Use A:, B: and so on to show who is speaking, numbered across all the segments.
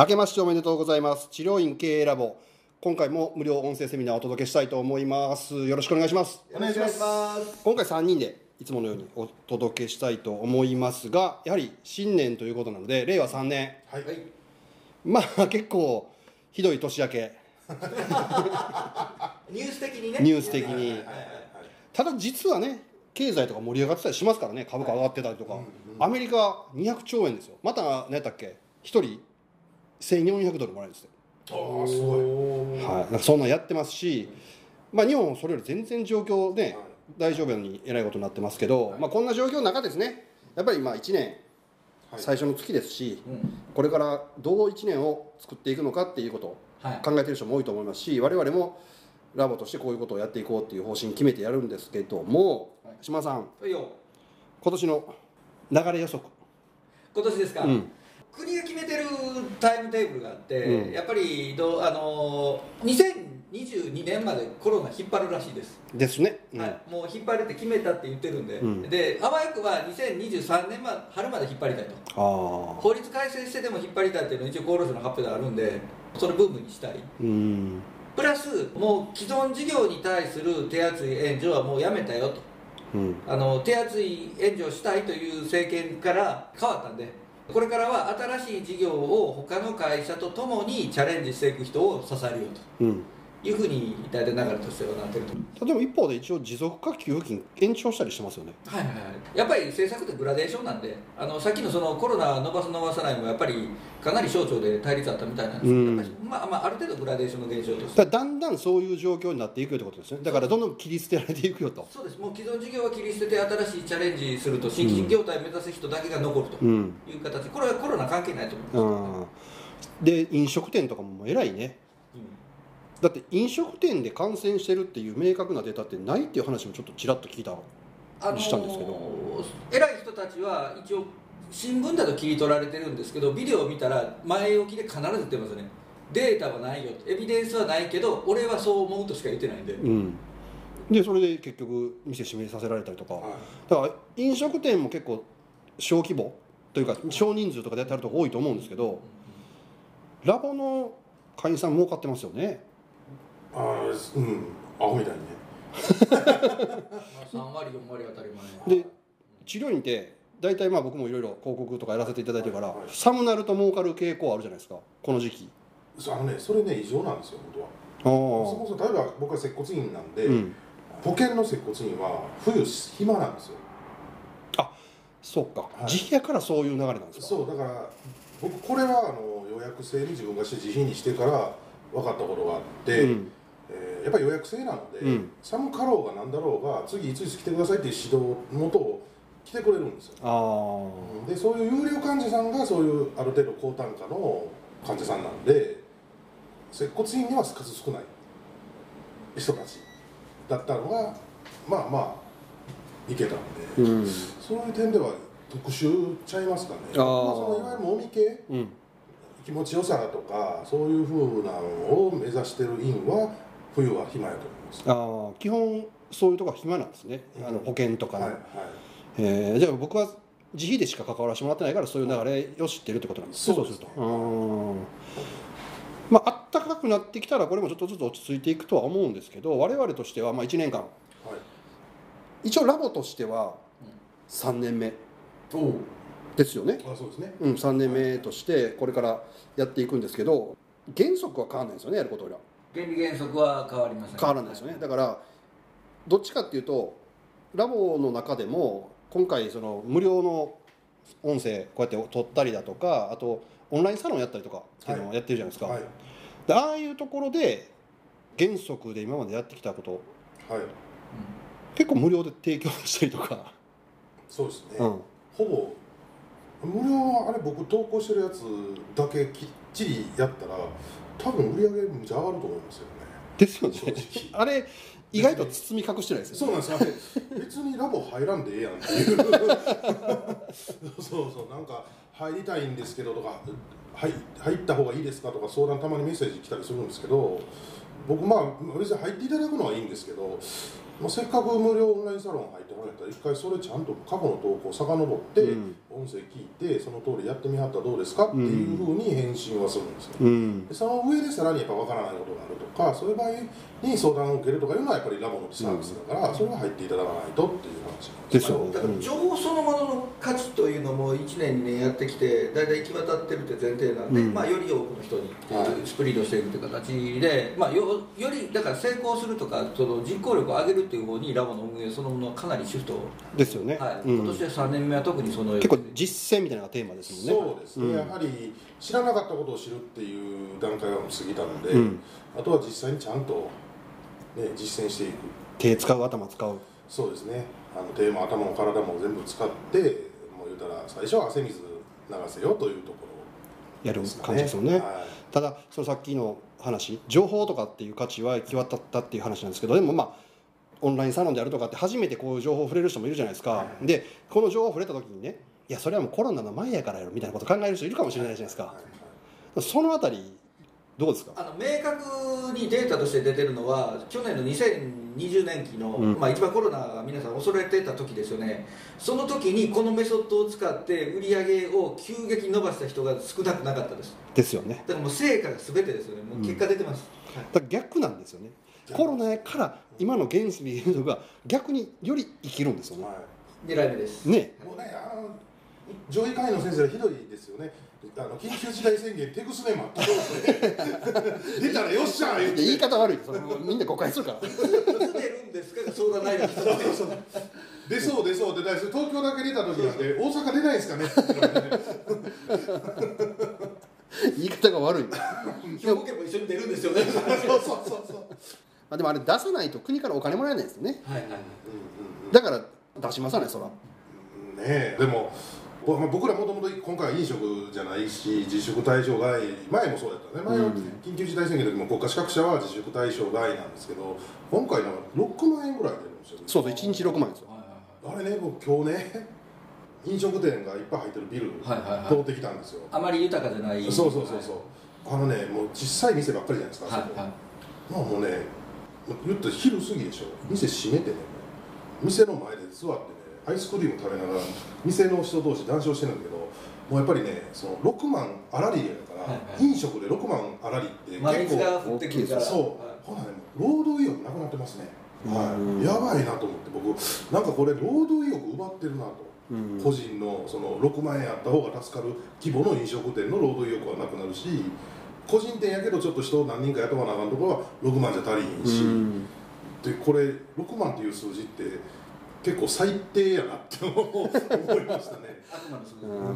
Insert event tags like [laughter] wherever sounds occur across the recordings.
A: 明けましておめでとうございます。治療院経営ラボ。今回も無料音声セミナーをお届けしたいと思います。よろしくお願いします。
B: お願いします。
A: 今回3人でいつものようにお届けしたいと思いますがやはり新年ということなので令和3年。
B: はい、
A: まあ結構ひどい年明け。[laughs]
C: ニュース的にね。
A: ニュース的に。
B: はいはいはい
A: ただ実はね経済とか盛り上がってたりしますからね。株価上がってたりとか、アメリカ200兆円ですよ。また何やったっけ？1人1400ドルもらえるんですよ
B: ああすごい。
A: はい、なんかそんなんやってますし、まあ、日本はそれより全然状況ね、
B: はい。
A: 大丈夫にえらいことになってますけど、まあ、こんな状況の中ですね。やっぱりまあ1年
B: はい。
A: 最初の月ですし、
C: うん。
A: これからどう1年を作っていくのかっていうことを
C: はい。
A: 考えてる人も多いと思いますし我々もラボとしてこういうことをやっていこうっていう方針決めてやるんですけども、
C: はい。
A: 島さん今年の流れ予測、
C: 今年ですか、
A: うん
C: 国が決めてるタイムテーブルがあって、
A: うん。
C: やっぱりどうあのー2022年までコロナ引っ張るらしいです、
A: ですね、うん。
C: はい、もう引っ張るって決めたって言ってるんで、
A: うん。
C: であわよくは2023年ま春まで引っ張りたいと。法律改正してでも引っ張りたいっていうのは一応厚労省の発表であるんでそれブームにしたい。
A: うん。
C: プラスもう既存事業に対する手厚い援助はもうやめたよと。
A: うん。
C: あの手厚い援助をしたいという政権から変わったんでこれからは新しい事業を他の会社とともにチャレンジしていく人を支えるよ
A: うん。
C: いうふうに大体流れとしてはなってると。思う
A: でも一方で一応持続化給付金延長したりしてますよね。
C: はいはいはい。やっぱり政策ってグラデーションなんであのさっきのそのコロナ伸ばす伸ばさないもやっぱりかなり省庁で対立あったみたいなんですけど、
A: うん。
C: まあまあある程度グラデーションの現象として。
A: だんだんそういう状況になっていくよってことですね。だからどんどん切り捨てられていくよと。
C: そうです。もう既存事業は切り捨てて新しいチャレンジすると新規業態を目指す人だけが残ると
A: うん
C: いう形これはコロナ関係ないと思います、
A: うんで飲食店とかももう偉いねだって飲食店で感染してるっていう明確なデータってないっていう話もちょっとちらっと聞いた
C: あの
A: したんですけど。
C: 偉い人たちは一応新聞だと切り取られてるんですけどビデオを見たら前置きで必ず言ってますよね。データはないよ。エビデンスはないけど俺はそう思うとしか言ってないんで、
A: うん。でそれで結局店閉めさせられたりとか。
B: はい。
A: だから飲食店も結構小規模というか少人数とかでやってあるとこ多いと思うんですけどラボの会員さん儲かってますよね
B: ああうんアホみたいにね。
C: まあ、3割4割当たり前。
A: で治療院って大体まあ僕もいろいろ広告とかやらせていただいてるから、
B: はいはい。
A: 寒なると儲かる傾向あるじゃないですかこの時期。
B: あのねそれね異常なんですよ本当は。
A: あ
B: そもそも例えば僕は接骨院なんで、
A: うん。
B: 保険の接骨院は冬暇なんですよ。
A: そうか、
B: はい。
A: 時期やからそういう流れなんですか。
B: そうだから僕これはあの予約制に自分がして自費にしてから分かったことがあって、
A: うん
B: えーやっぱり予約制なので、
A: うん。
B: 寒かろうがなんだろうが次いついつ来てくださいっていう指導のもとを来てくれるんですよ。
A: あ
B: でそういう有料患者さんがそういうある程度高単価の患者さんなんで接骨院には数少ない人たちだったのがまあまあいけたんで、
A: あうん。
B: そういう点では特殊ちゃいますかね。まあ、そのいわゆるもみ系
A: うん。
B: 気持ちよさとかそういうふうなのを目指してる院は冬は暇やと思います。
A: あー基本そういうとこは暇なんですね、あの保険とかの、
B: はいはい。
A: えー。じゃあ僕は自費でしか関わらせてもらってないからそういう流れを知ってるってことなんですね。
B: そうです
A: ると。うんまああったかくなってきたらこれもちょっとずつ落ち着いていくとは思うんですけど我々としてはまあ1年間。
B: はい。
A: 一応ラボとしては3年目。
C: お
A: ですよね、
B: あそうですね。
A: うん、3年目としてこれからやっていくんですけど原則は変わらないですよねやることは
C: 原理原則は変わりません。
A: 変わらないですよね。だからどっちかっていうとラボの中でも今回その無料の音声こうやって撮ったりだとかあとオンラインサロンやったりとかっていうのをやってるじゃないですか、
B: はい。
A: でああいうところで原則で今までやってきたこと
B: はい。
A: 結構無料で提供したりとか、
B: そうですね、
A: うん、
B: ほぼ無料はあれ僕投稿してるやつだけきっちりやったら多分売り上げむちゃ上がると思いますよね。
A: ですよね。あれ意外と包み隠してないですよね。
B: そうなんです。よ別にラボ入らんでええやんっていう。そうそうなんか入りたいんですけどとか入入った方がいいですかとか相談たまにメッセージ来たりするんですけど僕まあ別に入っていただくのはいいんですけど、まあ、せっかく無料オンラインサロン入ってもらったら一回それちゃんと過去の投稿を遡って、
A: うん。
B: 音声聞いてその通りやってみはったらどうですかっていうふうに返信はするんですよ、
A: うん。
B: でその上でさらにやっぱ分からないことがあるとかそういう場合に相談を受けるとかいうのはやっぱりラボのサービスだから、それは入っていただかないとっていう話なん
A: です
C: だから情報そのものの価値というのも1年2年やってきて大体行き渡ってるって前提なんで、
A: うん。
C: まあ、より多くの人にスプリードしていくという形で、まあ、よよりだから成功するとかその実行力を上げるっていう方にラボの運営そのものはかなりシフトを、
A: ですよね、
C: はい。
A: うん。
C: 今年は3年目は特にその
A: 結構実践みたいなのがテーマですもんね。
B: そうですね、
A: うん
B: やはり知らなかったことを知るっていう段階はもう過ぎたので、
A: うん。
B: あとは実際にちゃんと、ね、実践していく。
A: 手使う頭使う。
B: そうですね。あの手も頭も体も全部使ってもう言うたら最初は汗水流せよというとこ
A: やる
B: ろですか
A: 感じですよね。
B: はい。
A: ただそのさっきの話情報とかっていう価値は行き渡ったっていう話なんですけどでもまあオンラインサロンであるとかって初めてこういう情報を触れる人もいるじゃないですか、
B: はい
A: でこの情報を触れた時にねいやそれはもうコロナの前やからやろみたいなこと考える人いるかもしれないじゃないですか、
B: はいはい。
A: そのあたりどうですか？
C: あの明確にデータとして出てるのは去年の2020年期の、
A: うん。
C: まあ、一番コロナが皆さん恐れてた時ですよね。その時にこのメソッドを使って売り上げを急激に伸ばした人が少なくなかったです。
A: ですよね。
C: だからもう成果が全てですよね。もう結果出てます、はい。
A: だから逆なんですよね。コロナやから今の原始ビルドが逆により生きるんですよね。
B: は
C: 狙い目です。
A: ね。
B: いもうね上位会の先生はひどいですよね。あの緊急事態宣言手ぐすねもあったそうですね出たらよっしゃー言って。
A: 言い方悪いそみんな誤解するから。
C: 出るんですかが相談内容に
B: 出そう出そう出たいです。東京だけ出た時なんで大阪出ないですかね。って言われてね
A: 言い方が悪い。
C: 兵庫県も一緒に出るんですよね。
B: そうそうそうそう。
A: まあでもあれ出さないと国からお金もらえないですよね。
C: はいはいはい。
A: だから出しますわねそら。
B: ねえでも僕らもともと今回は飲食じゃないし自粛対象外前もそうだったね。前緊急事態宣言の時も国家資格者は自粛対象外なんですけど今回なんか6万円ぐらい出るんですよ。
A: そうそう1日6万円ですよ。
B: あれね僕今日ね飲食店がいっぱい入ってるビル
C: はいはいはい。
B: 通ってきたんですよ、
C: あまり豊かじゃない。
B: そうそうそうそう。あのねもう小さい店ばっかりじゃないですか、
C: はい
B: もうね言ったら昼過ぎでしょ。店閉めてね。店の前で座ってねアイスクリーム食べながら店の人同士談笑してるんだけどもうやっぱりねその6万あらりやから、
C: はいはい。
B: 飲食で6万あらりって結構、
C: まあ水が降ってくるから。
B: そう、
C: はい。
B: ほなね労働意欲なくなってますね、は
A: うん。
B: い、やばいなと思って僕なんかこれ労働意欲奪ってるなと、
A: うん。
B: 個人のその6万円あった方が助かる規模の飲食店の労働意欲はなくなるし個人店やけどちょっと人を何人か雇わなあかんところは6万じゃ足りひんし、
A: うん。
B: でこれ6万っていう数字って結構最低やなって思いましたね。
C: あく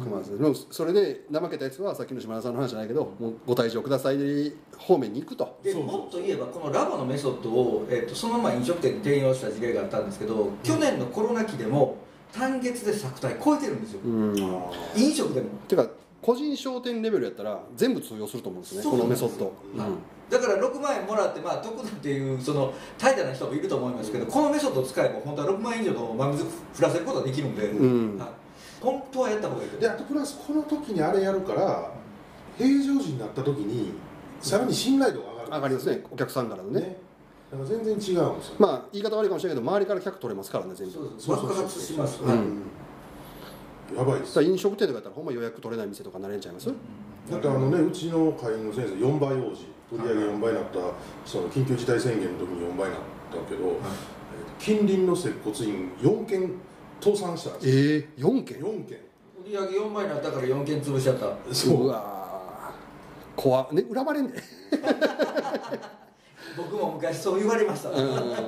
C: までそ
A: うん
C: の。
A: ででもそれで怠けたやつはさっきの島田さんの話じゃないけどもうご退場ください方面に行くと。
C: でもっと言えばこのラボのメソッドを、えっとそのまま飲食店に転用した事例があったんですけど去年のコロナ期でも単月で作体超えてるんですよ。
A: うん。
C: 飲食でも。
A: てか個人商店レベルやったら全部通用すると思うんですねこのメソッド、
B: うん。
C: はいだから6万円もらってまあ得だっていうその怠惰な人もいると思いますけどこのメソッドを使えば本当は6万円以上の満足振らせることができるんで、
A: うん。
C: はい、本当はやった方がいいと
B: であとプラスこの時にあれやるから平常時になった時にさらに信頼度が上がる
A: 上がりますね。お客さんからのね。
B: ね。だから全然違うんですよ、
A: まあ言い方悪いかもしれないけど周りから客取れますからね全部。
C: そう
B: そうそうそう
C: 爆発します、
A: う。ん。
C: はい
B: やばいです。
A: 飲食店とかやったらほんま予約取れない店とかなれんちゃいます、
B: だってあのねうちの会員の先生4倍王子売り上げ4倍になったその緊急事態宣言の時に4倍になったけど、えー近隣の接骨院4件倒産したんですよ。
A: ええ4件
B: ？4件。
C: 売り上げ4倍になったから4件潰しちゃった。
A: う。わー。怖ね恨まれんで、[laughs]
C: 僕も昔そう言われました、
A: うん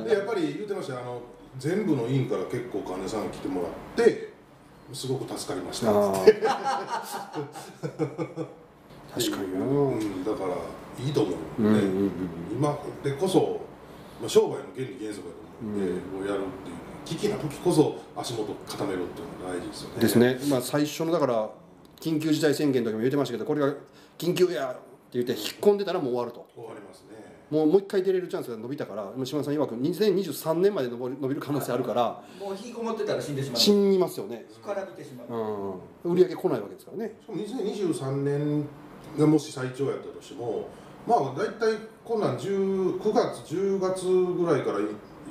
B: でやっぱり言ってましたよ。あの全部の院から結構患者さん来てもらってすごく助かりました [laughs]
A: 確かにな、
B: うん、だからいいと思うね、
A: うんうんうん
B: 今でこそ、まあ、商売の原理原則だと思うんで、
A: うん
B: こうやるっていうのは危機な時こそ足元固めるっていうのが大事ですよね。
A: ですね、まあ、最初のだから緊急事態宣言の時も言ってましたけどこれが緊急やって言って引っ込んでたらもう終わると。
B: 終わりますね。
A: もうもう一回出れるチャンスが伸びたから今島田さん曰く2023年まで伸び伸びる可能性あるから。
C: もう引きこもってたら死んでしまう。
A: 死にますよね、
C: 干からびてしまう、
A: うん、売り上げ来ないわけですからね。
B: しかも2023年がもし最長やったとしてもまあ大体こんなん10 9月10月ぐらいから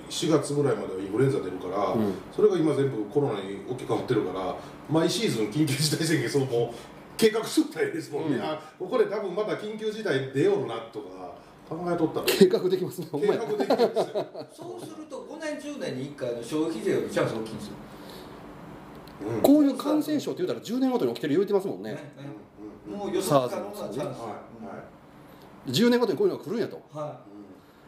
B: 4月ぐらいまではインフルエンザ出るから、
A: うん。
B: それが今全部コロナに置き換わってるから毎シーズン緊急事態宣言そうもう計画しとったらいいですもんね、
A: うん。
B: あここで多分また緊急事態出ようなとか考えとったら。
A: 計画できますね
B: 計画できるんですよ、
C: そうすると5年10年に1回の消費税よりチャンス大きいんですよ
B: うん。
A: こういう感染症って言うたら10年ごとに起きてる言うてますもんね。
C: ねねもう予測可能なチャンス。
B: はいはい。
A: 10年ごとにこういうのが来るんやと、
C: は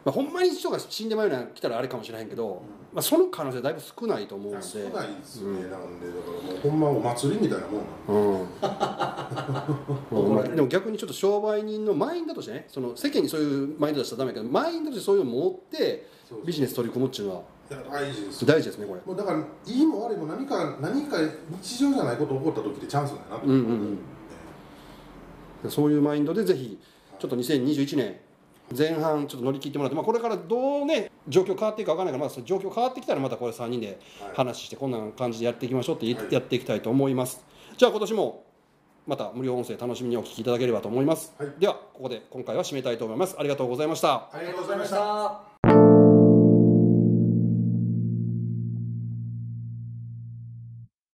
A: まあ、ほんまに人が死んでまうような来たらあれかもしれへんけど、まあ、その可能性だいぶ少ないと思うんで。
B: 少ないですよね、
A: うん
B: なんでだからもうほんまお祭りみたいなもんなん
A: うん。[laughs] まあでも逆にちょっと商売人のマインドとしてねその世間にそういうマインド出したらダメだけどマインドとしてそういうのを持ってビジネス取り組むっていうのは
B: 大事です
A: 大事ですねこれ。
B: もうだからいいも悪いも何か何か日常じゃないこと起こった時ってチャンスだなと。
A: うんうんうんそういうマインドでぜひちょっと2021年前半ちょっと乗り切ってもらって、まあ、これからどうね状況変わっていくか分からないから、まあ、その状況変わってきたらまたこれ3人で
B: はい。
A: 話してこんな感じでやっていきましょうって言って
B: はい。
A: やっていきたいと思います。じゃあ今年もまた無料音声楽しみにお聞きいただければと思います、
B: はい。
A: ではここで今回は締めたいと思います。ありがとうございました。
B: ありがとうございました
C: た